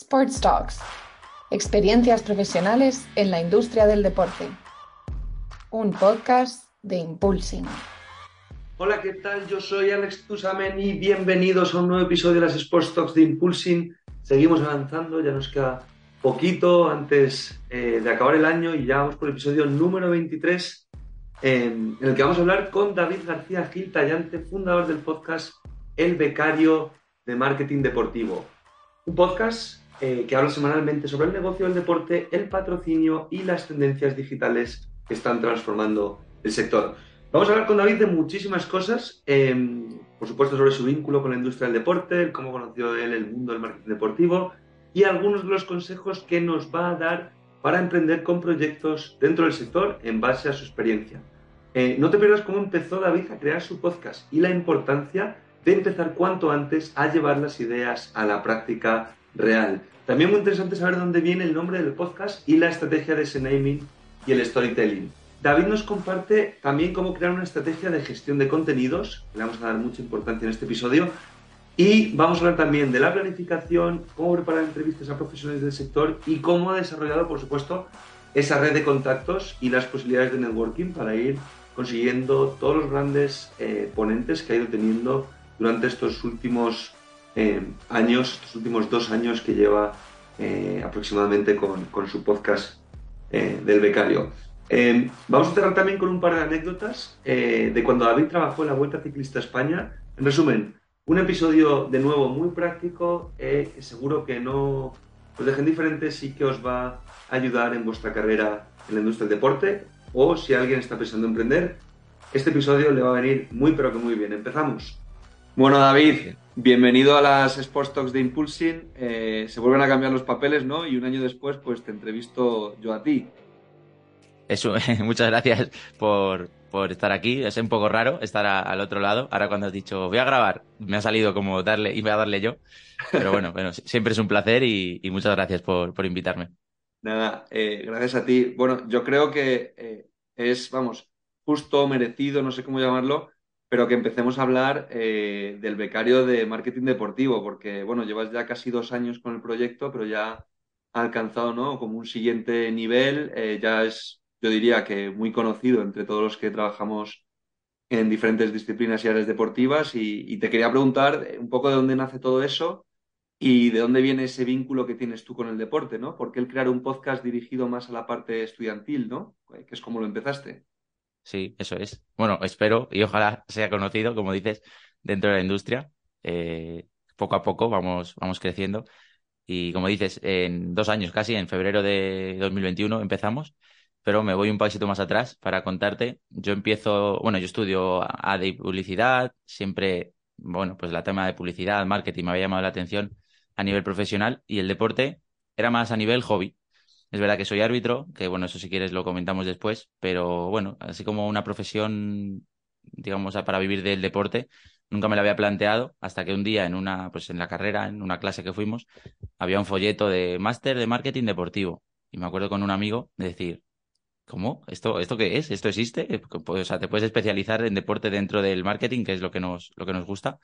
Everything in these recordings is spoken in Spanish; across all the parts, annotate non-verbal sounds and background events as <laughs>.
Sports Talks. Experiencias profesionales en la industria del deporte. Un podcast de Impulsing. Hola, ¿qué tal? Yo soy Alex Tusamen y bienvenidos a un nuevo episodio de las Sports Talks de Impulsing. Seguimos avanzando, ya nos queda poquito antes eh, de acabar el año y ya vamos por el episodio número 23 en el que vamos a hablar con David García Gil Tallante, fundador del podcast El Becario de Marketing Deportivo. Un podcast eh, que habla semanalmente sobre el negocio del deporte, el patrocinio y las tendencias digitales que están transformando el sector. Vamos a hablar con David de muchísimas cosas, em, por supuesto sobre su vínculo con la industria del deporte, cómo conoció él el mundo del marketing deportivo y algunos de los consejos que nos va a dar para emprender con proyectos dentro del sector en base a su experiencia. Eh, no te pierdas cómo empezó David a crear su podcast y la importancia de empezar cuanto antes a llevar las ideas a la práctica real. También muy interesante saber dónde viene el nombre del podcast y la estrategia de ese naming y el storytelling. David nos comparte también cómo crear una estrategia de gestión de contenidos, le vamos a dar mucha importancia en este episodio, y vamos a hablar también de la planificación, cómo preparar entrevistas a profesionales del sector y cómo ha desarrollado, por supuesto, esa red de contactos y las posibilidades de networking para ir consiguiendo todos los grandes eh, ponentes que ha ido teniendo durante estos últimos eh, años, estos últimos dos años que lleva eh, aproximadamente con, con, su podcast del becario. vamos a cerrar también con un par de anécdotas de cuando David trabajó en la Vuelta Ciclista España. En resumen, un episodio de nuevo muy práctico que seguro que no os dejen diferentes y que os va a ayudar en vuestra carrera en la industria del deporte o si alguien está pensando en emprender, este episodio le va a venir muy pero que muy bien. Empezamos. Bueno, David, bienvenido a las Sports Talks de Impulsing. Eh, se vuelven a cambiar los papeles, ¿no? Y un año después, pues te entrevisto yo a ti. Eso, <laughs> muchas gracias por, estar aquí. Es un poco raro estar al otro lado. Ahora cuando has dicho voy a grabar, me ha salido como darle y voy a darle yo. Pero bueno, <laughs> bueno siempre es un placer y, muchas gracias por, por invitarme. Nada, eh, gracias a ti. Bueno, yo creo que eh, es, vamos, justo, merecido, no sé cómo llamarlo, pero que empecemos a hablar eh, del becario de marketing deportivo, porque, bueno, llevas ya casi dos años con el proyecto, pero ya ha alcanzado, ¿no? Como un siguiente nivel, ya es, yo diría que muy conocido entre todos los que trabajamos en diferentes disciplinas y áreas deportivas, y te quería preguntar un poco de dónde nace todo eso ¿Y de dónde viene ese vínculo que tienes tú con el deporte, ¿no? ¿Por qué el crear un podcast dirigido más a la parte estudiantil, ¿no? Que es como lo empezaste. Sí, eso es. Bueno, espero y ojalá sea conocido, como dices, dentro de la industria. Eh, poco a poco vamos, vamos creciendo. Y como dices, en dos años casi, en febrero de 2021 empezamos, pero me voy un pasito más atrás para contarte. Yo empiezo, bueno, yo estudio AD y publicidad, siempre, bueno, pues la tema de publicidad, marketing me había llamado la atención a nivel profesional y el deporte era más a nivel hobby. Es verdad que soy árbitro, que bueno, eso si quieres lo comentamos después, pero bueno, así como una profesión, digamos, para vivir del deporte, nunca me la había planteado hasta que un día en una, pues en la carrera, en una clase que fuimos, había un folleto de máster de marketing deportivo. Y me acuerdo con un amigo de decir, ¿cómo? ¿Esto, ¿Esto qué es? ¿Esto existe? Pues, o sea, te puedes especializar en deporte dentro del marketing, que es lo que nos, lo que nos gusta.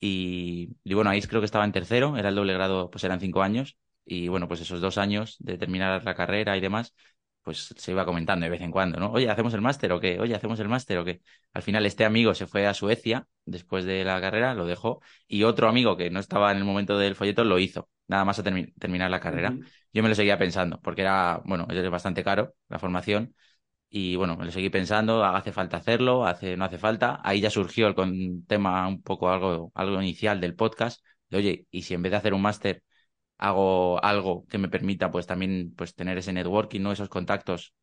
Y, bueno, ahí creo que estaba en tercero, era el doble grado, pues eran cinco años. Y bueno, pues esos dos años de terminar la carrera y demás, pues se iba comentando de vez en cuando, ¿no? Oye, ¿hacemos el máster o qué? Oye, ¿hacemos el máster o qué? Al final este amigo se fue a Suecia después de la carrera, lo dejó, y otro amigo que no estaba en el momento del folleto lo hizo, nada más a terminar la carrera. Yo me lo seguía pensando, porque era, bueno, es bastante caro la formación, y bueno, me lo seguí pensando, hace falta hacerlo, hace, no hace falta. Ahí ya surgió el tema un poco algo, algo inicial del podcast, de oye, y si en vez de hacer un máster hago algo que me permita pues también pues tener ese networking, ¿no? Esos contactos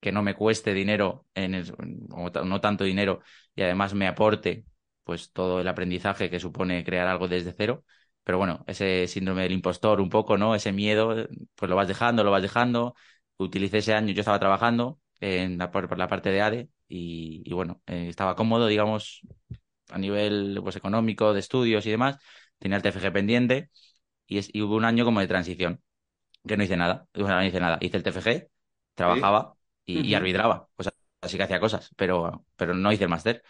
que no me cueste dinero en el, no tanto dinero y además me aporte pues todo el aprendizaje que supone crear algo desde cero. Pero bueno, ese síndrome del impostor un poco, ¿no? Ese miedo, pues lo vas dejando, lo vas dejando. Utilicé ese año, yo estaba trabajando, en la, por, la parte de ADE y, bueno, eh, estaba cómodo, digamos, a nivel pues, económico, de estudios y demás. Tenía el TFG pendiente y, es, y hubo un año como de transición, que no hice nada, no hice nada. Hice el TFG, trabajaba y, arbitraba, pues así que hacía cosas, pero, pero no hice el máster.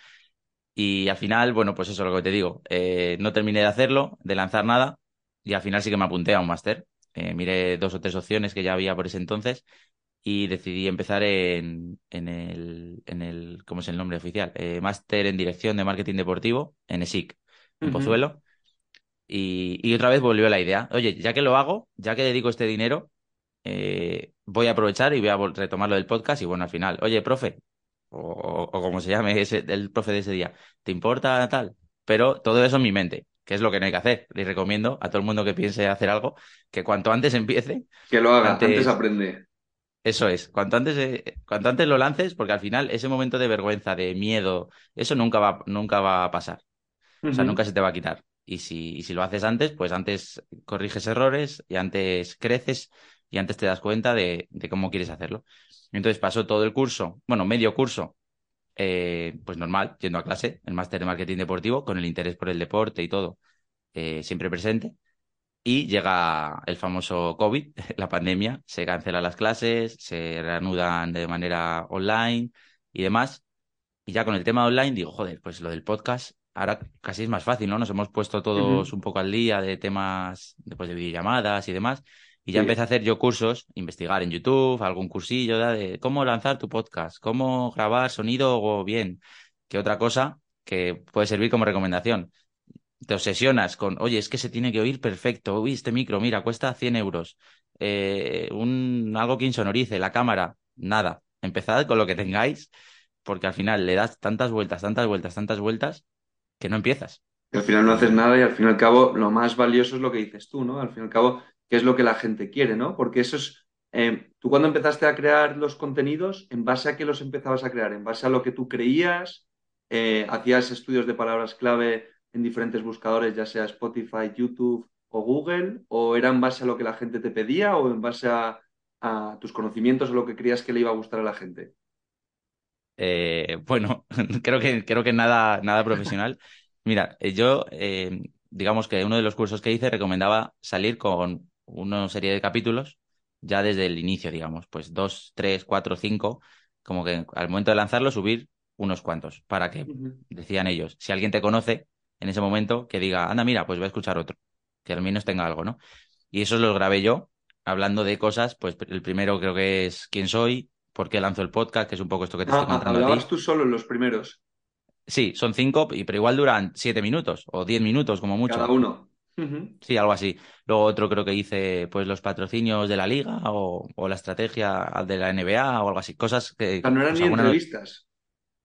Y al final, bueno, pues eso es lo que te digo. Eh, no terminé de hacerlo, de lanzar nada. y al final sí que me apunté a un máster. Eh, miré dos o tres opciones que ya había por ese entonces y decidí empezar en, en, el, en el, ¿cómo es el nombre oficial? Eh, máster en Dirección de Marketing Deportivo en ESIC, en Pozuelo. Y, y, otra vez volvió la idea, oye, ya que lo hago, ya que dedico este dinero, eh, voy a aprovechar y voy a retomar lo del podcast y bueno, al final, oye, profe, o, o, como se llame ese, el profe de ese día, ¿te importa tal? Pero todo eso en mi mente, que es lo que no hay que hacer. Le recomiendo a todo el mundo que piense hacer algo que cuanto antes empiece. Que lo haga, antes aprende. Eso es, cuanto antes, eh, cuanto antes lo lances, porque al final ese momento de vergüenza, de miedo, eso nunca va, nunca va a pasar. O sea, nunca se te va a quitar. Y si, si lo haces antes, pues antes corriges errores y antes creces y antes te das cuenta de, de cómo quieres hacerlo. Entonces pasó todo el curso, bueno, medio curso, eh, pues normal, yendo a clase, el máster de marketing deportivo, con el interés por el deporte y todo, eh, siempre presente. Y llega el famoso COVID, <laughs> la pandemia, se cancelan las clases, se reanudan de manera online y demás. Y ya con el tema online digo, joder, pues lo del podcast ahora casi es más fácil, ¿no? Nos hemos puesto todos un poco al día de temas después de videollamadas y demás. Y ya empecé a hacer yo cursos, investigar en YouTube, algún cursillo de cómo lanzar tu podcast, cómo grabar sonido o bien, que otra cosa que puede servir como recomendación te obsesionas con, oye, es que se tiene que oír perfecto, uy, este micro, mira, cuesta 100 euros, eh, un, algo que insonorice, la cámara, nada, empezad con lo que tengáis, porque al final le das tantas vueltas, tantas vueltas, tantas vueltas, que no empiezas. Al final no haces nada y al fin y al cabo lo más valioso es lo que dices tú, ¿no? Al fin y al cabo, qué es lo que la gente quiere, ¿no? Porque eso es, eh, tú cuando empezaste a crear los contenidos, ¿en base a qué los empezabas a crear? ¿En base a lo que tú creías? Eh, ¿Hacías estudios de palabras clave en diferentes buscadores, ya sea Spotify, YouTube o Google? ¿O era en base a lo que la gente te pedía o en base a, tus conocimientos o lo que creías que le iba a gustar a la gente? Eh, bueno, <laughs> creo que, creo que nada, nada profesional. Mira, eh, yo, eh, digamos que uno de los cursos que hice recomendaba salir con una serie de capítulos ya desde el inicio, digamos, pues dos, tres, cuatro, cinco, como que al momento de lanzarlo subir unos cuantos, para que, decían ellos, si alguien te conoce, en ese momento que diga, anda, mira, pues voy a escuchar otro, que al menos tenga algo, ¿no? Y eso lo grabé yo, hablando de cosas, pues el primero creo que es quién soy, por qué lanzo el podcast, que es un poco esto que te estoy ah, contando. ¿Hablabas tú solo en los primeros? Sí, son cinco, pero igual duran siete minutos o diez minutos como mucho. Cada uno. Sí, algo así. Luego otro creo que hice pues los patrocinios de la liga o, la estrategia de la NBA o algo así. Cosas que... no eran pues, ni entrevistas.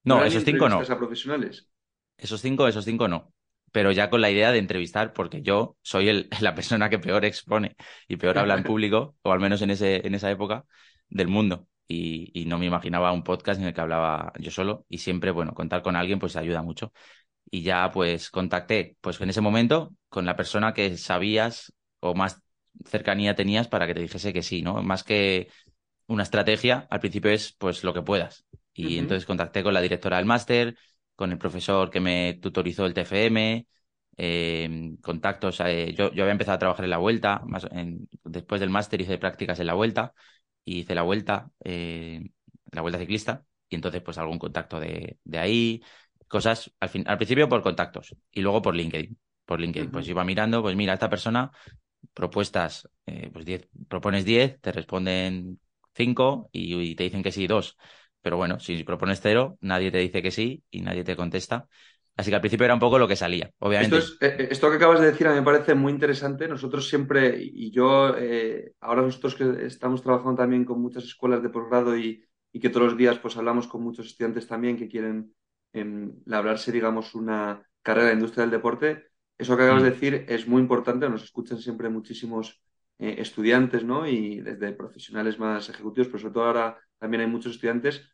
No, esos cinco no. a profesionales? Esos cinco, esos cinco no pero ya con la idea de entrevistar, porque yo soy el, <laughs> la persona que peor expone y peor habla en <laughs> público, o al menos en, ese, en esa época, del mundo. Y, y, no me imaginaba un podcast en el que hablaba yo solo y siempre, bueno, contar con alguien pues ayuda mucho. Y ya pues contacté, pues en ese momento, con la persona que sabías o más cercanía tenías para que te dijese que sí, ¿no? Más que una estrategia, al principio es pues lo que puedas. Y entonces contacté con la directora del máster, con el profesor que me tutorizó el TFM, eh, contactos. Eh, yo, yo, había empezado a trabajar en la vuelta, más después del máster hice prácticas en la vuelta y hice la vuelta, eh, la vuelta ciclista, y entonces pues algún contacto de, de ahí, cosas al, fin, al principio por contactos y luego por LinkedIn. Por LinkedIn, pues iba mirando, pues mira, esta persona, propuestas, pues 10, propones 10, te responden 5 y, y, te dicen que sí, dos. Pero bueno, si propones cero, nadie te dice que sí y nadie te contesta. Así que al principio era un poco lo que salía, obviamente. Esto, eh, eh, esto que acabas de decir a mí me parece muy interesante. Nosotros siempre, y yo, eh, ahora nosotros que estamos trabajando también con muchas escuelas de posgrado y, y, que todos los días pues hablamos con muchos estudiantes también que quieren eh, labrarse, digamos, una carrera en la industria del deporte, eso que acabas de mm. decir es muy importante. Nos escuchan siempre muchísimos estudiantes, ¿no? Y desde profesionales más ejecutivos, pero sobre todo ahora también hay muchos estudiantes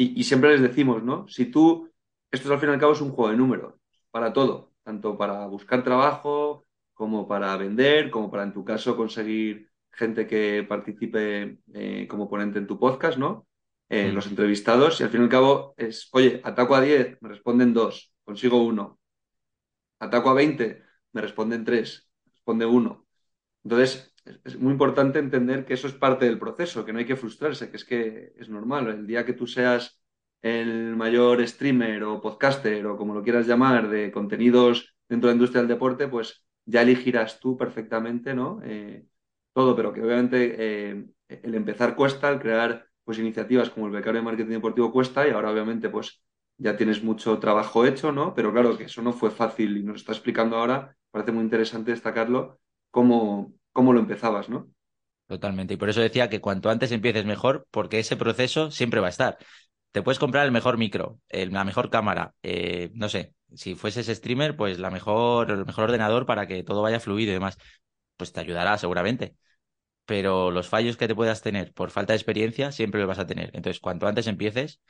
y, siempre les decimos, ¿no? Si tú, esto al fin y al cabo es un juego de números, para todo, tanto para buscar trabajo como para vender, como para en tu caso conseguir gente que participe eh, como ponente en tu podcast, ¿no? Eh, los entrevistados, y al fin y al cabo es, oye, ataco a 10, me responden 2, consigo uno. Ataco a 20, me responden 3, responde uno. Entonces, es muy importante entender que eso es parte del proceso, que no hay que frustrarse, que es que es normal. El día que tú seas el mayor streamer o podcaster o como lo quieras llamar de contenidos dentro de la industria del deporte, pues ya elegirás tú perfectamente, ¿no? Eh, todo, pero que obviamente eh, el empezar cuesta, el crear pues iniciativas como el becario de marketing deportivo cuesta y ahora obviamente pues ya tienes mucho trabajo hecho, ¿no? Pero claro que eso no fue fácil y nos está explicando ahora, parece muy interesante destacarlo, cómo, cómo lo empezabas, ¿no? Totalmente. Y por eso decía que cuanto antes empieces mejor, porque ese proceso siempre va a estar. Te puedes comprar el mejor micro, la mejor cámara, eh, no sé, si fueses streamer, pues la mejor, el mejor ordenador para que todo vaya fluido y demás. Pues te ayudará seguramente. Pero los fallos que te puedas tener por falta de experiencia siempre los vas a tener. Entonces, cuanto antes empieces,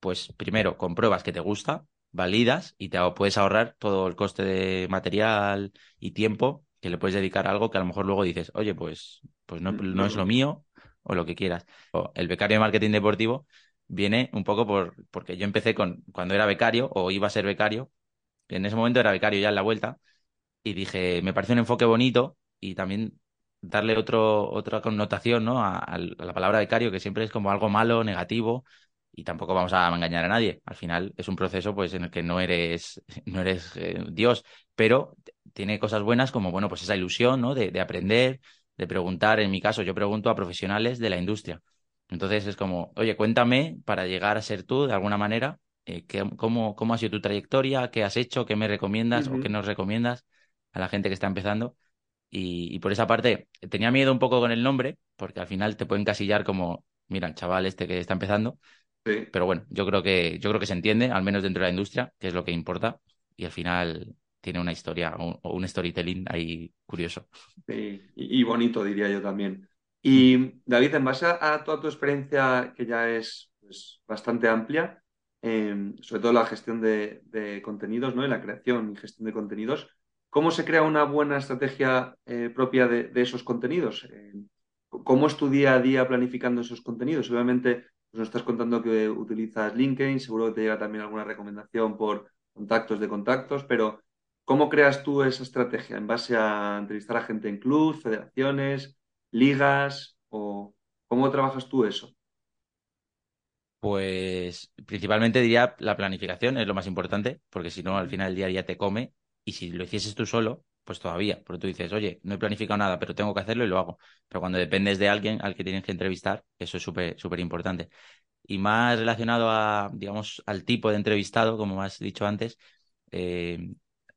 pues primero compruebas que te gusta, validas y te puedes ahorrar todo el coste de material y tiempo que le puedes dedicar a algo que a lo mejor luego dices, oye, pues, pues no, mm, no es lo mío o lo que quieras. el becario de marketing deportivo viene un poco por, porque yo empecé con, cuando era becario o iba a ser becario, en ese momento era becario ya en la vuelta, y dije, me parece un enfoque bonito y también darle otro, otra connotación ¿no? a, la palabra becario, que siempre es como algo malo, negativo, y tampoco vamos a engañar a nadie. Al final es un proceso pues, en el que no eres, <laughs> no eres eh, Dios, pero tiene cosas buenas como bueno, pues esa ilusión ¿no? de, de aprender, de preguntar. En mi caso, yo pregunto a profesionales de la industria entonces es como, oye, cuéntame para llegar a ser tú de alguna manera, eh, cómo, cómo ha sido tu trayectoria, qué has hecho, qué me recomiendas o qué nos recomiendas a la gente que está empezando. Y, por esa parte, tenía miedo un poco con el nombre, porque al final te pueden casillar como, mira, el chaval este que está empezando. Pero bueno, yo creo que, yo creo que se entiende, al menos dentro de la industria, que es lo que importa. Y al final tiene una historia o un, storytelling ahí curioso. Sí, y bonito, diría yo también. Y David, en base a, toda tu experiencia, que ya es pues, bastante amplia, em, sobre todo la gestión de, contenidos, ¿no? Y la creación y gestión de contenidos, ¿cómo se crea una buena estrategia eh, propia de, esos contenidos? Em, ¿Cómo es tu día a día planificando esos contenidos? Obviamente, pues nos estás contando que utilizas LinkedIn, seguro que te llega también alguna recomendación por contactos de contactos, pero ¿cómo creas tú esa estrategia? ¿En base a entrevistar a gente en clubs, federaciones? Ligas o cómo trabajas tú eso? Pues principalmente diría la planificación es lo más importante, porque si no, al final el día a día te come y si lo hicieses tú solo, pues todavía, porque tú dices, oye, no he planificado nada, pero tengo que hacerlo y lo hago. Pero cuando dependes de alguien al que tienes que entrevistar, eso es súper, súper importante. Y más relacionado a, digamos, al tipo de entrevistado, como has dicho antes, eh,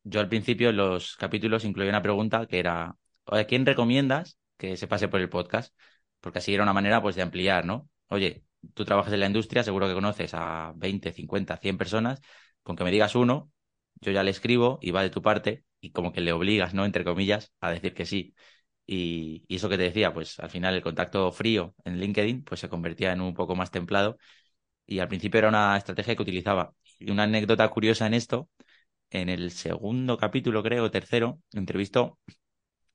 yo al principio los capítulos incluía una pregunta que era, ¿a quién recomiendas que se pase por el podcast, porque así era una manera pues de ampliar, ¿no? Oye, tú trabajas en la industria, seguro que conoces a 20, 50, 100 personas, con que me digas uno, yo ya le escribo y va de tu parte y como que le obligas, ¿no? Entre comillas, a decir que sí. Y, eso que te decía, pues al final el contacto frío en LinkedIn pues se convertía en un poco más templado y al principio era una estrategia que utilizaba. Y una anécdota curiosa en esto, en el segundo capítulo, creo, tercero, entrevistó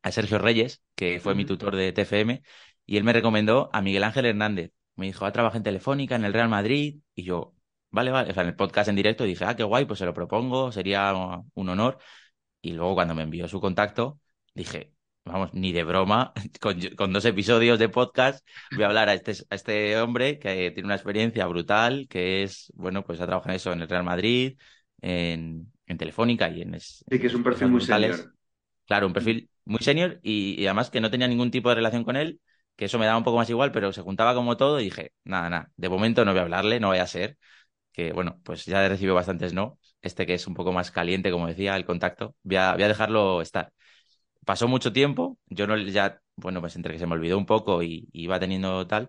a Sergio Reyes, que fue mi tutor de TFM, y él me recomendó a Miguel Ángel Hernández. Me dijo, a trabajar en Telefónica, en el Real Madrid, y yo, vale, vale, o sea, en el podcast en directo dije, ah, qué guay, pues se lo propongo, sería un honor. Y luego cuando me envió su contacto, dije, vamos, ni de broma, <laughs> con, dos episodios de podcast voy a hablar a este, a este hombre que tiene una experiencia brutal, que es, bueno, pues ha trabajado en eso en el Real Madrid, en, Telefónica y en... Sí, que es un perfil muy senior. Claro, un perfil muy senior y, además que no tenía ningún tipo de relación con él, que eso me daba un poco más igual, pero se juntaba como todo y dije, nada, nada, de momento no voy a hablarle, no vaya a ser, que bueno, pues ya he recibido bastantes no, este que es un poco más caliente, como decía, el contacto, voy a, a dejarlo estar. Pasó mucho tiempo, yo no ya, bueno, pues entre que se me olvidó un poco y, iba teniendo tal,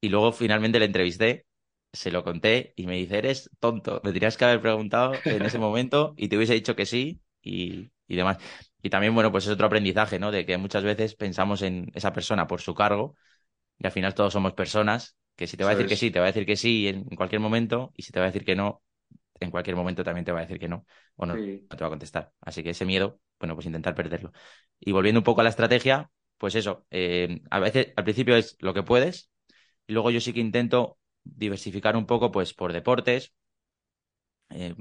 y luego finalmente le entrevisté, se lo conté y me dice, eres tonto, me tenías que haber preguntado en ese momento y te hubiese dicho que sí y, y demás. Y también, bueno, pues es otro aprendizaje, ¿no? De que muchas veces pensamos en esa persona por su cargo y al final todos somos personas que si te va a decir que sí, te va a decir que sí en cualquier momento y si te va a decir que no, en cualquier momento también te va a decir que no o no, te va a contestar. Así que ese miedo, bueno, pues intentar perderlo. Y volviendo un poco a la estrategia, pues eso, eh, a veces al principio es lo que puedes y luego yo sí que intento diversificar un poco pues por deportes, eh,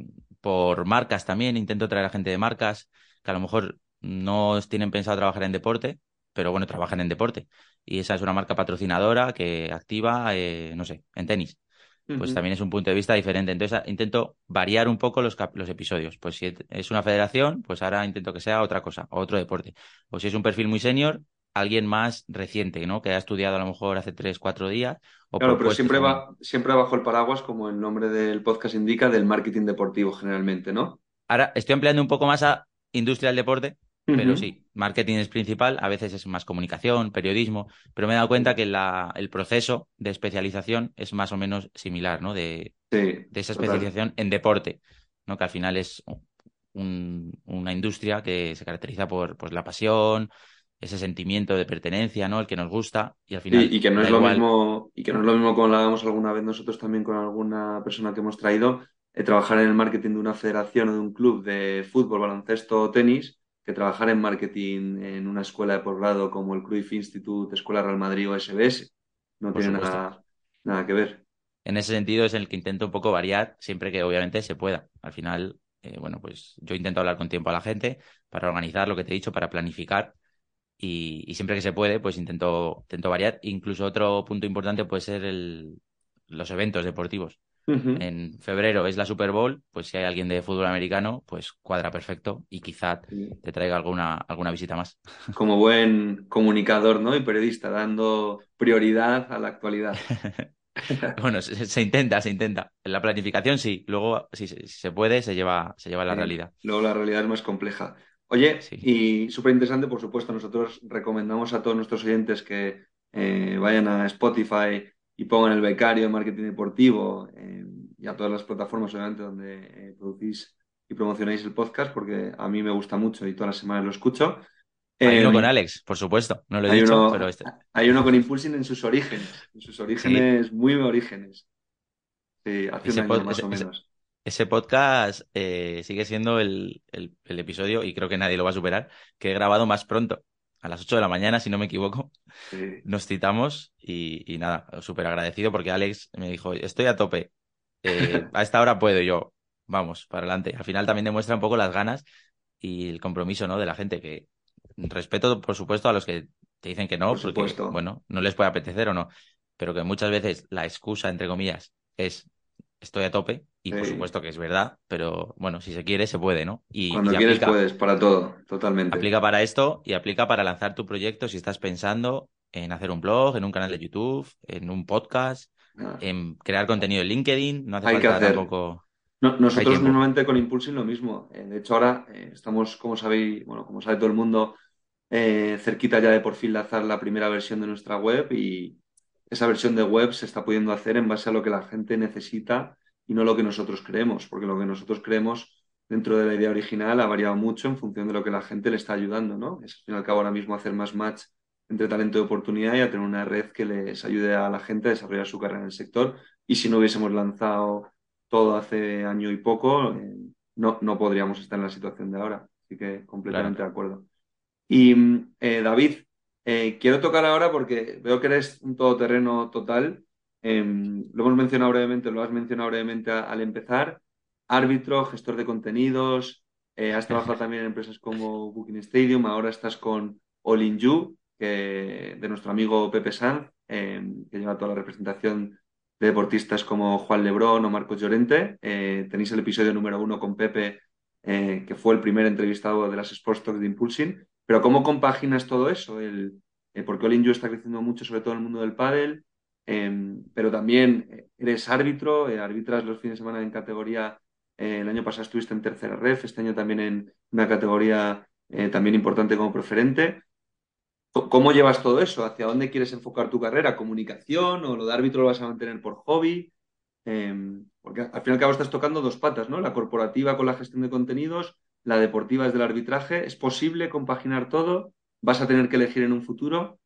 por marcas también, intento traer a gente de marcas que a lo mejor no tienen pensado trabajar en deporte, pero bueno, trabajan en deporte. Y esa es una marca patrocinadora que activa, eh, no sé, en tenis. pues también es un punto de vista diferente. Entonces intento variar un poco los, los episodios. Pues si es una federación, pues ahora intento que sea otra cosa, otro deporte. O si es un perfil muy senior, alguien más reciente, ¿no? Que ha estudiado a lo mejor hace tres, cuatro días. O claro, pero siempre va, siempre bajo el paraguas, como el nombre del podcast indica, del marketing deportivo generalmente, ¿no? Ahora estoy ampliando un poco más a industria del deporte, pero sí, marketing es principal, a veces es más comunicación, periodismo, pero me he dado cuenta que la, el proceso de especialización es más o menos similar, ¿no? De, de esa especialización en deporte, ¿no? Que al final es una industria que se caracteriza por pues, la pasión, ese sentimiento de pertenencia, ¿no? El que nos gusta y al final. y, que no es lo mismo, y que no es lo mismo como lo hagamos alguna vez nosotros también con alguna persona que hemos traído, eh, trabajar en el marketing de una federación o de un club de fútbol, baloncesto o tenis, que trabajar en marketing en una escuela de posgrado como el Cruyff Institute, Escuela Real Madrid o SBS. No tiene nada, nada que ver. En ese sentido es el que intento un poco variar siempre que obviamente se pueda. Al final, eh, bueno, pues yo intento hablar con tiempo a la gente para organizar lo que te he dicho, para planificar y, siempre que se puede, pues intento, intento variar. Incluso otro punto importante puede ser el, los eventos deportivos. En febrero es la Super Bowl, pues si hay alguien de fútbol americano, pues cuadra perfecto y quizá te traiga alguna, alguna visita más. <laughs> Como buen comunicador ¿no? y periodista, dando prioridad a la actualidad. <laughs> bueno, se, intenta, se intenta. En la planificación sí, luego si, se puede, se lleva, se lleva a la realidad. Luego la realidad es más compleja. Oye, y súper interesante, por supuesto, nosotros recomendamos a todos nuestros oyentes que eh, vayan a Spotify y pongan el becario de marketing deportivo eh, y a todas las plataformas, obviamente, donde eh, producís y promocionáis el podcast, porque a mí me gusta mucho y todas las semanas lo escucho. Hay uno con Alex, por supuesto, no lo he dicho, pero este... Hay uno con Impulsing en sus orígenes, en sus orígenes, muy orígenes. Sí, hace un año más o menos. Ese podcast eh, sigue siendo el, el, episodio, y creo que nadie lo va a superar, que he grabado más pronto, a las 8 de la mañana, si no me equivoco. <laughs> Nos citamos y, y nada, súper agradecido porque Alex me dijo, estoy a tope, eh, <laughs> a esta hora puedo yo, vamos, para adelante. Al final también demuestra un poco las ganas y el compromiso ¿no? de la gente, que respeto, por supuesto, a los que te dicen que no, porque, bueno, no les puede apetecer o no, pero que muchas veces la excusa, entre comillas, es estoy a tope y por supuesto que es verdad, pero bueno, si se quiere, se puede, ¿no? Y, Cuando quieres puedes, para todo, totalmente. Aplica para esto y aplica para lanzar tu proyecto si estás pensando en hacer un blog, en un canal de YouTube, en un podcast, ah. en crear contenido en LinkedIn, no hace Hay falta que hacer. tampoco... nosotros normalmente con Impulsing lo mismo. Eh, de hecho, ahora eh, estamos, como sabéis, bueno, como sabe todo el mundo, eh, cerquita ya de por fin lanzar la primera versión de nuestra web y, esa versión de web se está pudiendo hacer en base a lo que la gente necesita y no lo que nosotros creemos, porque lo que nosotros creemos dentro de la idea original ha variado mucho en función de lo que la gente le está ayudando, ¿no? Es al fin y al cabo ahora mismo hacer más match entre talento y oportunidad y a tener una red que les ayude a la gente a desarrollar su carrera en el sector. Y si no hubiésemos lanzado todo hace año y poco, eh, no, no podríamos estar en la situación de ahora. Así que completamente de acuerdo. Y eh, David, eh, quiero tocar ahora porque veo que eres un todoterreno total. Em, lo hemos mencionado brevemente, lo has mencionado brevemente al empezar. Árbitro, gestor de contenidos, eh, has trabajado también en empresas como Booking Stadium, ahora estás con All In de nuestro amigo Pepe Sanz, em, que lleva toda la representación de deportistas como Juan Lebrón o Marcos Llorente. Eh, tenéis el episodio número uno con Pepe, que fue el primer entrevistado de las Sports Talks de Impulsing. Pero ¿cómo compaginas todo eso? El, eh, porque All está creciendo mucho, sobre todo en el mundo del pádel, em, pero también eh, eres árbitro, eh, arbitras los fines de semana en categoría, el año pasado estuviste en tercera red, este año también en una categoría también importante como preferente. ¿Cómo llevas todo eso? ¿Hacia dónde quieres enfocar tu carrera? ¿Comunicación o lo de árbitro lo vas a mantener por hobby? Em, porque al fin y al cabo estás tocando dos patas, ¿no? La corporativa con la gestión de contenidos la deportiva es del arbitraje. ¿Es posible compaginar todo? ¿Vas a tener que elegir en un futuro?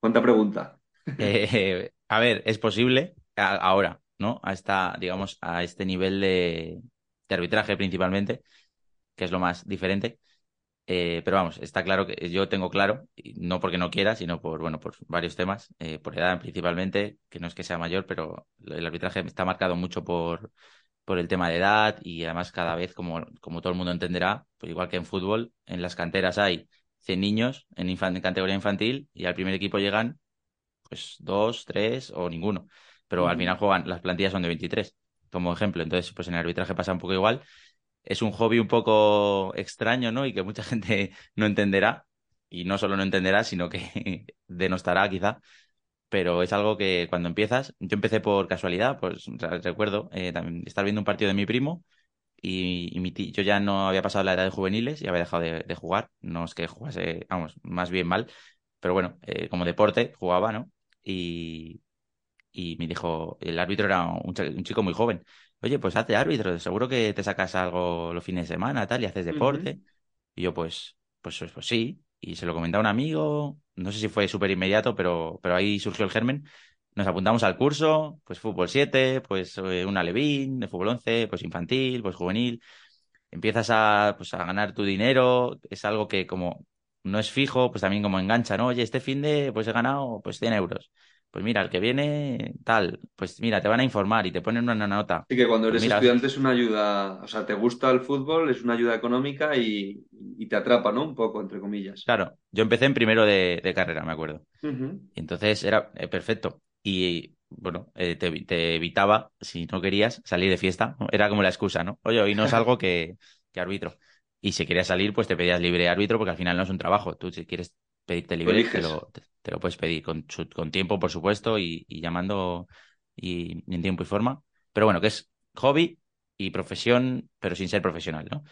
¿Cuánta pregunta? <laughs> Eh, a ver, es posible ahora, ¿no? A esta, digamos, a este nivel de, arbitraje principalmente, que es lo más diferente. Eh, pero vamos, está claro que yo tengo claro, no porque no quiera, sino por, bueno, por varios temas, eh, por edad principalmente, que no es que sea mayor, pero el arbitraje está marcado mucho por, por el tema de edad y además cada vez, como, como todo el mundo entenderá, pues igual que en fútbol, en las canteras hay 100 niños en, categoría infantil y al primer equipo llegan pues dos, tres o ninguno. pero al final juegan, las plantillas son de 23, como ejemplo. Entonces, pues en el arbitraje pasa un poco igual. Es un hobby un poco extraño, ¿no? Y que mucha <laughs> gente no entenderá. Y no solo no entenderá, sino que <laughs> denostará quizá. Pero es algo que cuando empiezas, yo empecé por casualidad, pues recuerdo eh, también estar viendo un partido de mi primo y, mi yo ya no había pasado la edad de juveniles y había dejado de, jugar. No es que jugase, vamos, más bien mal, pero bueno, eh, como deporte jugaba, ¿no? Y, y me dijo, el árbitro era un, chico muy joven. Oye, pues hazte árbitro, seguro que te sacas algo los fines de semana, tal, y haces deporte. Y yo, pues, pues, pues, pues, sí. Y se lo comenté a un amigo, no sé si fue súper inmediato, pero, pero ahí surgió el germen. Nos apuntamos al curso, pues fútbol 7, pues eh, una Levín, de fútbol 11, pues infantil, pues juvenil. Empiezas a, pues, a ganar tu dinero, es algo que como no es fijo, pues también como engancha, ¿no? Oye, este fin de, pues he ganado, pues 100 euros pues mira, el que viene tal, pues mira, te van a informar y te ponen una nota. Sí, que cuando pues eres estudiante es una ayuda, o sea, te gusta el fútbol, es una ayuda económica y, te atrapa, ¿no? Un poco, entre comillas. Claro, yo empecé en primero de, carrera, me acuerdo. Y entonces era eh, perfecto. Y bueno, eh, te, evitaba, si no querías, salir de fiesta. Era como la excusa, ¿no? Oye, hoy no <laughs> salgo que, que árbitro. Y si querías salir, pues te pedías libre árbitro porque al final no es un trabajo. Tú si quieres pedirte libre, te lo, te, lo, puedes pedir con, con tiempo, por supuesto, y, llamando y, en tiempo y forma. Pero bueno, que es hobby y profesión, pero sin ser profesional, ¿no?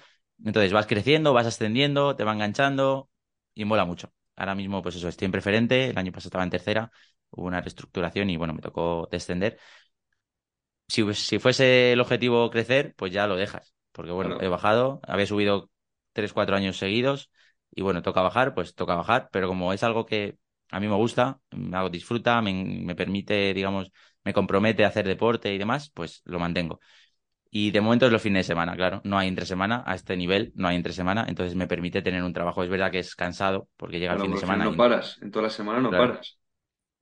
Entonces vas creciendo, vas ascendiendo, te va enganchando y mola mucho. Ahora mismo, pues eso, estoy en preferente, el año pasado estaba en tercera, hubo una reestructuración y bueno, me tocó descender. Si, si fuese el objetivo crecer, pues ya lo dejas. Porque bueno, he bajado, había subido tres, cuatro años seguidos, y bueno, toca bajar, pues toca bajar, pero como es algo que a mí me gusta, me hago disfruta, me, permite, digamos, me compromete a hacer deporte y demás, pues lo mantengo. Y de momento es los fines de semana, claro. No hay entre semana, a este nivel no hay entre semana, entonces me permite tener un trabajo. Es verdad que es cansado porque llega el fin de semana. No paras, en toda la semana no paras.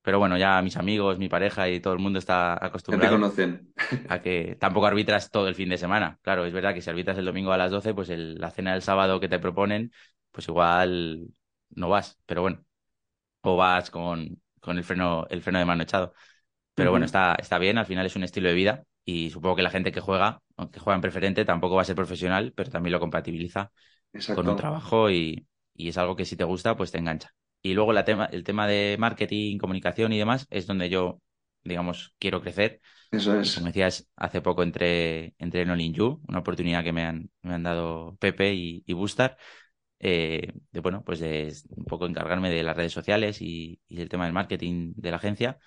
Pero bueno, ya mis amigos, mi pareja y todo el mundo está acostumbrado. te conocen. A que tampoco arbitras todo el fin de semana. Claro, es verdad que si arbitras el domingo a las 12, pues la cena del sábado que te proponen, pues igual no vas, pero bueno, o vas con, con el freno, el freno de mano echado. Pero bueno, está, está bien, al final es un estilo de vida y supongo que la gente que juega, aunque juega en preferente, tampoco va a ser profesional, pero también lo compatibiliza con un trabajo y, y, es algo que si te gusta, pues te engancha. Y luego la tema, el tema de marketing, comunicación y demás es donde yo, digamos, quiero crecer. Eso es. como decías, hace poco entré, entré en All You, una oportunidad que me han, me han dado Pepe y, y Bustar eh, de bueno, pues de un poco encargarme de las redes sociales y, y, del tema del marketing de la agencia.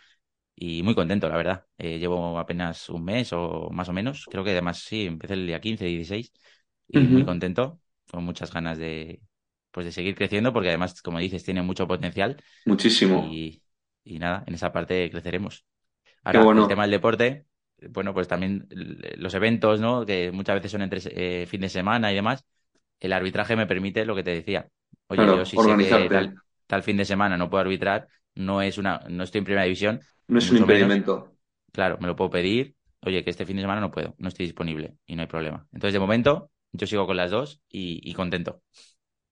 Y muy contento, la verdad. Eh, llevo apenas un mes o más o menos. Creo que además sí, empecé el día 15, 16 y muy contento, con muchas ganas de, pues de seguir creciendo, porque además, como dices, tiene mucho potencial. Muchísimo. Y, y nada, en esa parte creceremos. Ahora, bueno. el tema del deporte, bueno, pues también los eventos, ¿no? Que muchas veces son entre eh, fin de semana y demás el arbitraje me permite lo que te decía. Oye, yo si sé que tal, fin de semana no puedo arbitrar, no es una, no estoy en primera división. No es un impedimento. claro, me lo puedo pedir. Oye, que este fin de semana no puedo, no estoy disponible y no hay problema. Entonces, de momento, yo sigo con las dos y, contento.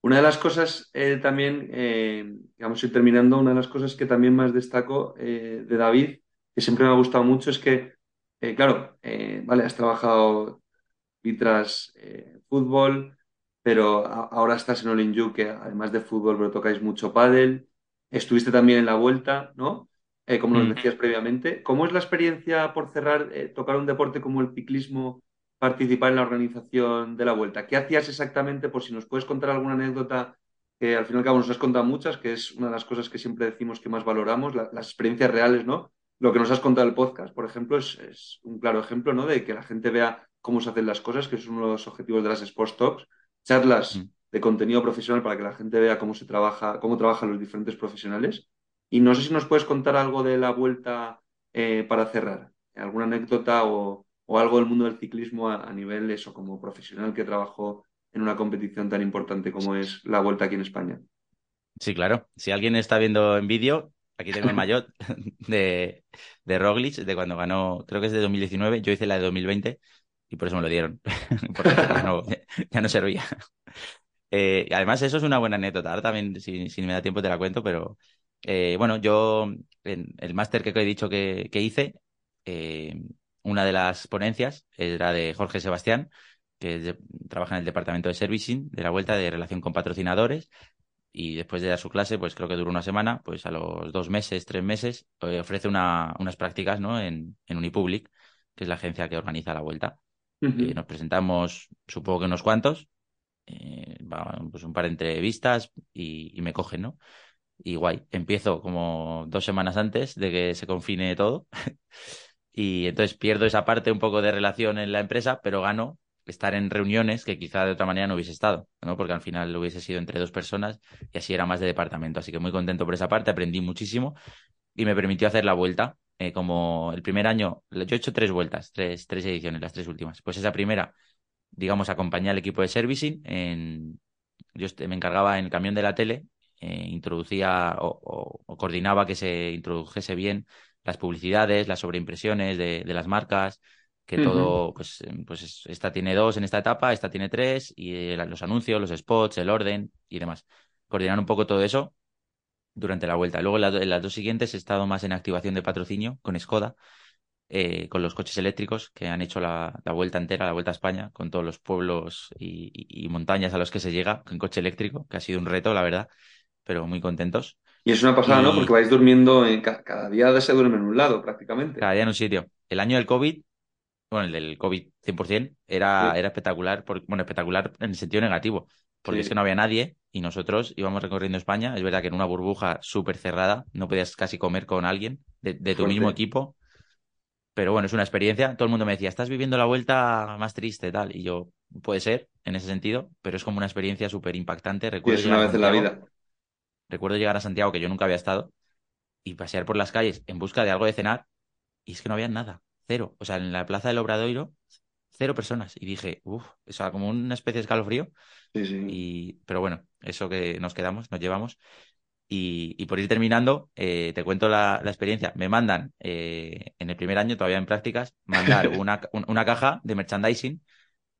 Una de las cosas eh, también, eh, vamos a ir terminando, una de las cosas que también más destaco eh, de David, que siempre me ha gustado mucho, es que, claro, vale, has trabajado vitras fútbol, pero ahora estás en You, que además de fútbol, pero tocáis mucho pádel. Estuviste también en la vuelta, ¿no? Eh, como nos decías previamente. ¿Cómo es la experiencia, por cerrar, eh, tocar un deporte como el ciclismo, participar en la organización de la vuelta? ¿Qué hacías exactamente? Por si nos puedes contar alguna anécdota que al fin y al cabo nos has contado muchas, que es una de las cosas que siempre decimos que más valoramos, las experiencias reales, ¿no? Lo que nos has contado el podcast, por ejemplo, es, es, un claro ejemplo, ¿no? De que la gente vea cómo se hacen las cosas, que es uno de los objetivos de las Sports Talks charlas mm. de contenido profesional para que la gente vea cómo se trabaja, cómo trabajan los diferentes profesionales. Y no sé si nos puedes contar algo de la vuelta eh, para cerrar, alguna anécdota o, algo del mundo del ciclismo a, nivel eso, como profesional que trabajó en una competición tan importante como es la vuelta aquí en España. Sí, claro. Si alguien está viendo en vídeo, aquí tengo el maillot <laughs> de, de Roglic, de cuando ganó, creo que es de 2019, yo hice la de 2020 por eso me lo dieron, <laughs> porque <laughs> ya no, servía. Eh, además, eso es una buena anécdota. Ahora también, si, me da tiempo, te la cuento, pero eh, bueno, yo en el máster que he dicho que, hice, eh, una de las ponencias era de Jorge Sebastián, que trabaja en el departamento de servicing de la vuelta de relación con patrocinadores. Y después de dar su clase, pues creo que duró una semana, pues a los dos meses, tres meses, eh, ofrece unas prácticas ¿no? en, en Unipublic, que es la agencia que organiza la vuelta. Y nos presentamos, supongo que unos cuantos, eh, pues un par de entrevistas y, me cogen, ¿no? Y guay, empiezo como dos semanas antes de que se confine todo. <laughs> y entonces pierdo esa parte un poco de relación en la empresa, pero gano estar en reuniones que quizá de otra manera no hubiese estado, ¿no? Porque al final hubiese sido entre dos personas y así era más de departamento. Así que muy contento por esa parte, aprendí muchísimo y me permitió hacer la vuelta. Eh, como el primer año, yo he hecho tres vueltas, tres, tres ediciones, las tres últimas. Pues esa primera, digamos, acompañé al equipo de servicing. En, yo me encargaba en el camión de la tele, eh, introducía o, coordinaba que se introdujese bien las publicidades, las sobreimpresiones de, de las marcas, que todo, pues, em, pues esta tiene dos en esta etapa, esta tiene tres, y los anuncios, los spots, el orden y demás. Coordinar un poco todo eso durante la vuelta. Luego en, las dos siguientes he estado más en activación de patrocinio con Skoda, eh, con los coches eléctricos que han hecho la, vuelta entera, la vuelta a España, con todos los pueblos y, montañas a los que se llega con coche eléctrico, que ha sido un reto, la verdad, pero muy contentos. Y es una pasada, ¿no? Porque vais durmiendo, en, cada día se duerme en un lado prácticamente. Cada día en un sitio. El año del COVID bueno, el del COVID 100%, era, era espectacular, bueno, espectacular en el sentido negativo, porque es que no había nadie y nosotros íbamos recorriendo España. Es verdad que en una burbuja súper cerrada, no podías casi comer con alguien de, tu mismo equipo. Pero bueno, es una experiencia. Todo el mundo me decía, estás viviendo la vuelta más triste, tal. Y yo, puede ser, en ese sentido, pero es como una experiencia súper impactante. Recuerdo es una vez en la vida. Recuerdo llegar a Santiago, que yo nunca había estado, y pasear por las calles en busca de algo de cenar, y es que no había nada cero. O sea, en la plaza del Obradoiro, cero personas. Y dije, uff, o sea, como una especie de escalofrío. Sí, sí. Y, pero bueno, eso que nos quedamos, nos llevamos. Y, y por ir terminando, eh, te cuento la, la, experiencia. Me mandan eh, en el primer año, todavía en prácticas, mandar <laughs> una, una caja de merchandising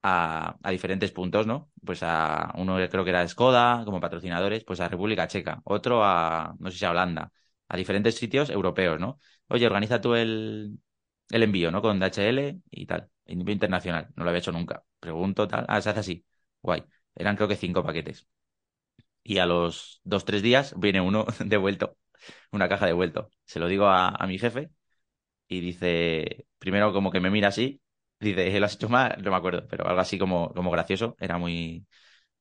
a, a, diferentes puntos, ¿no? Pues a uno creo que era Skoda, como patrocinadores, pues a República Checa, otro a, no sé si a Holanda, a diferentes sitios europeos, ¿no? Oye, organiza tú el, el envío, ¿no? Con DHL y tal. Internacional. No lo había hecho nunca. Pregunto, tal. Ah, se hace así. Guay. Eran creo que cinco paquetes. Y a los dos, tres días viene uno <laughs> devuelto. Una caja devuelto. Se lo digo a, mi jefe y dice, primero como que me mira así. Dice, ¿lo has hecho mal? No me acuerdo, pero algo así como, como gracioso. Era muy,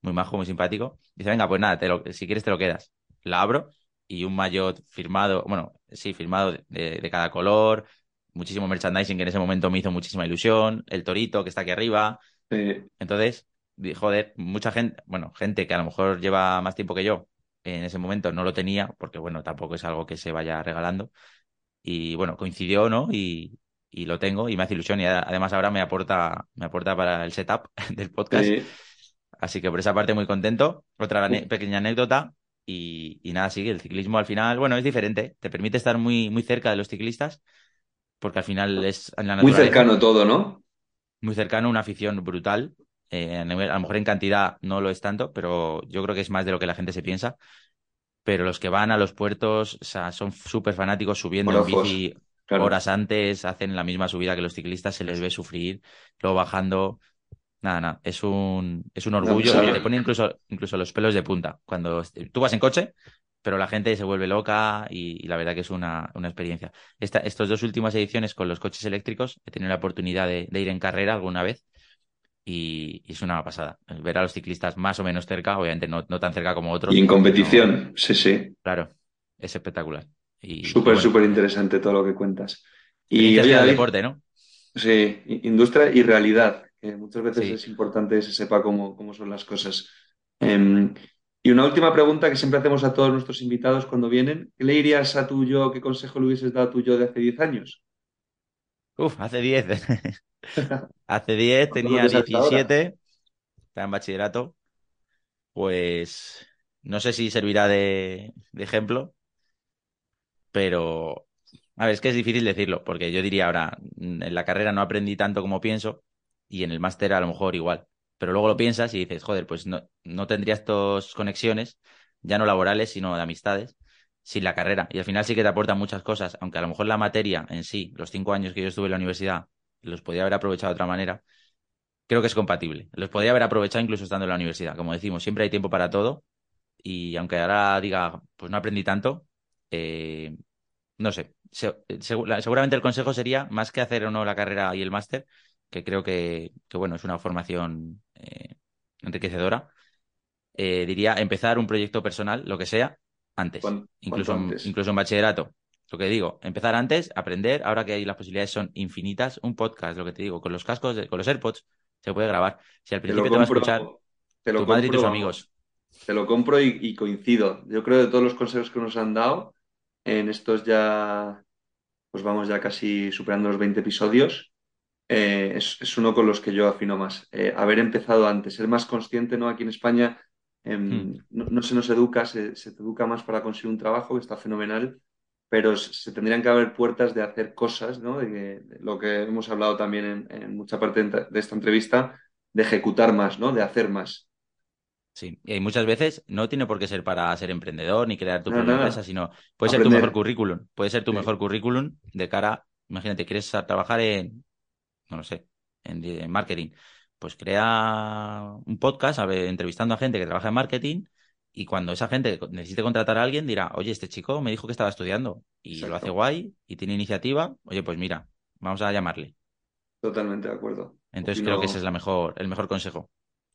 muy majo, muy simpático. Dice, venga, pues nada, te lo, si quieres te lo quedas. La abro y un maillot firmado, bueno, sí, firmado de, de cada color, muchísimo merchandising que en ese momento me hizo muchísima ilusión, el torito que está aquí arriba. Entonces, joder, mucha gente, bueno, gente que a lo mejor lleva más tiempo que yo, en ese momento no lo tenía, porque bueno, tampoco es algo que se vaya regalando. Y bueno, coincidió, ¿no? Y, y lo tengo y me hace ilusión y además ahora me aporta, me aporta para el setup <laughs> del podcast. Así que por esa parte muy contento. Otra pequeña anécdota. Y, y nada, sí, el ciclismo al final, bueno, es diferente. Te permite estar muy, muy cerca de los ciclistas porque al final es Muy cercano todo, ¿no? Muy cercano, una afición brutal. Eh, a, lo mejor en cantidad no lo es tanto, pero yo creo que es más de lo que la gente se piensa. Pero los que van a los puertos, o sea, son súper fanáticos subiendo en bici horas antes, hacen la misma subida que los ciclistas, se les ve sufrir, luego bajando. Nada, nada, es un, es un orgullo. te pone incluso, incluso los pelos de punta. Cuando tú vas en coche, pero la gente se vuelve loca y, la verdad que es una, una experiencia. Esta, estas dos últimas ediciones con los coches eléctricos he tenido la oportunidad de, ir en carrera alguna vez y, es una pasada. Ver a los ciclistas más o menos cerca, obviamente no, no tan cerca como otros. Y en competición, sí, sí. Claro, es espectacular. Súper, súper interesante todo lo que cuentas. Y el deporte, ¿no? Sí, industria y realidad, que muchas veces es importante que se sepa cómo, cómo son las cosas. Em, y una última pregunta que siempre hacemos a todos nuestros invitados cuando vienen. ¿Qué le dirías a tu yo, qué consejo le hubieses dado a tu yo de hace 10 años? Uf, hace 10. <laughs> hace 10 tenía 17, estaba en bachillerato. Pues no sé si servirá de, de ejemplo, pero a ver, es que es difícil decirlo, porque yo diría ahora, en la carrera no aprendí tanto como pienso y en el máster a lo mejor igual pero luego lo piensas y dices, joder, pues no, no tendría estas conexiones, ya no laborales, sino de amistades. sin la carrera. Y al final sí que te aporta muchas cosas, aunque a lo mejor la materia en sí, los cinco años que yo estuve en la universidad, los podía haber aprovechado de otra manera. Creo que es compatible. Los podía haber aprovechado incluso estando en la universidad. Como decimos, siempre hay tiempo para todo. Y aunque ahora diga, pues no aprendí tanto, eh, no sé. seguramente el consejo sería, más que hacer o no la carrera y el máster, que creo que, bueno, es una formación eh, enriquecedora, eh, diría empezar un proyecto personal, lo que sea, antes. incluso, incluso en bachillerato. Lo que digo, empezar antes, aprender, ahora que hay las posibilidades son infinitas, un podcast, lo que te digo, con los cascos, con los AirPods, se puede grabar. Si al principio te, va a escuchar te lo tu madre y tus amigos. Te lo compro y, coincido. Yo creo de todos los consejos que nos han dado, en estos ya, pues vamos ya casi superando los 20 episodios, eh, es, uno con los que yo afino más. Eh, haber empezado antes, ser más consciente, ¿no? Aquí en España Em, hmm. no, se nos educa, se, te educa más para conseguir un trabajo, que está fenomenal, pero se tendrían que haber puertas de hacer cosas, ¿no? De, lo que hemos hablado también en, mucha parte de esta entrevista, de ejecutar más, ¿no? De hacer más. Sí, y muchas veces no tiene por qué ser para ser emprendedor ni crear tu propia empresa, sino puede ser tu mejor currículum, puede ser tu mejor currículum de cara, imagínate, quieres trabajar en, no lo sé, en marketing pues crea un podcast entrevistando a gente que trabaja en marketing y cuando esa gente necesite contratar a alguien dirá, oye, este chico me dijo que estaba estudiando y lo hace guay y tiene iniciativa, oye, pues mira, vamos a llamarle. Totalmente de acuerdo. Entonces creo que ese es la mejor, el mejor consejo.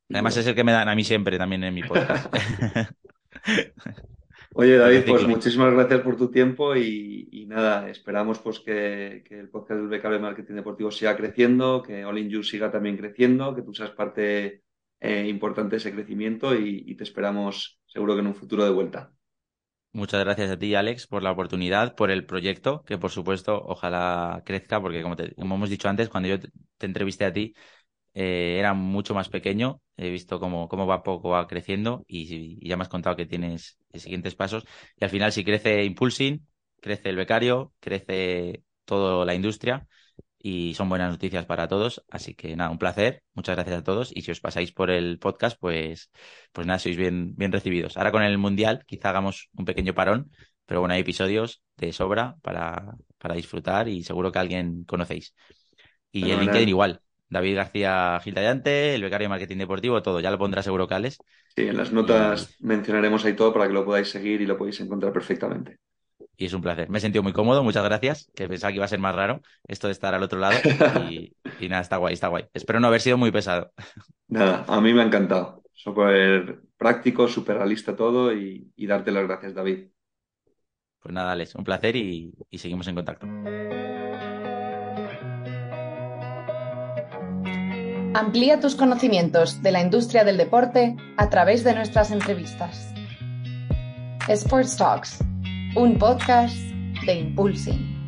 Además es el que me dan a mí siempre también en mi podcast. <laughs> <laughs> Oye, David, pues muchísimas gracias por tu tiempo y, nada, esperamos pues que, el podcast del BKB Marketing Deportivo siga creciendo, que All in You siga también creciendo, que tú seas parte eh, importante de ese crecimiento y, te esperamos seguro que en un futuro de vuelta. Muchas gracias a ti, Alex, por la oportunidad, por el proyecto, que por supuesto ojalá crezca, porque como, como hemos dicho antes, cuando yo te entrevisté a ti, eh, era mucho más pequeño. He visto cómo, cómo va poco va creciendo y, ya me has contado que tienes siguientes pasos. Y al final, si crece Impulsing, crece el becario, crece toda la industria y son buenas noticias para todos. Así que nada, un placer. Muchas gracias a todos. Y si os pasáis por el podcast, pues, pues nada, sois bien, bien recibidos. Ahora con el Mundial, quizá hagamos un pequeño parón, pero bueno, hay episodios de sobra para, para disfrutar y seguro que alguien conocéis. Y el LinkedIn igual. David García Giltallante, el becario de marketing deportivo, todo. Ya lo pondrás Eurocales. Sí, en las notas mencionaremos ahí todo para que lo podáis seguir y lo podéis encontrar perfectamente. Y es un placer. Me he sentido muy cómodo, muchas gracias, que pensaba que iba a ser más raro esto de estar al otro lado. Y, nada, está guay, está guay. Espero no haber sido muy pesado. Nada, a mí me ha encantado. Súper práctico, súper realista todo y, darte las gracias, David. Pues nada, Alex, un placer y seguimos en contacto. Amplía tus conocimientos de la industria del deporte a través de nuestras entrevistas. Sports Talks, un podcast de Impulsing.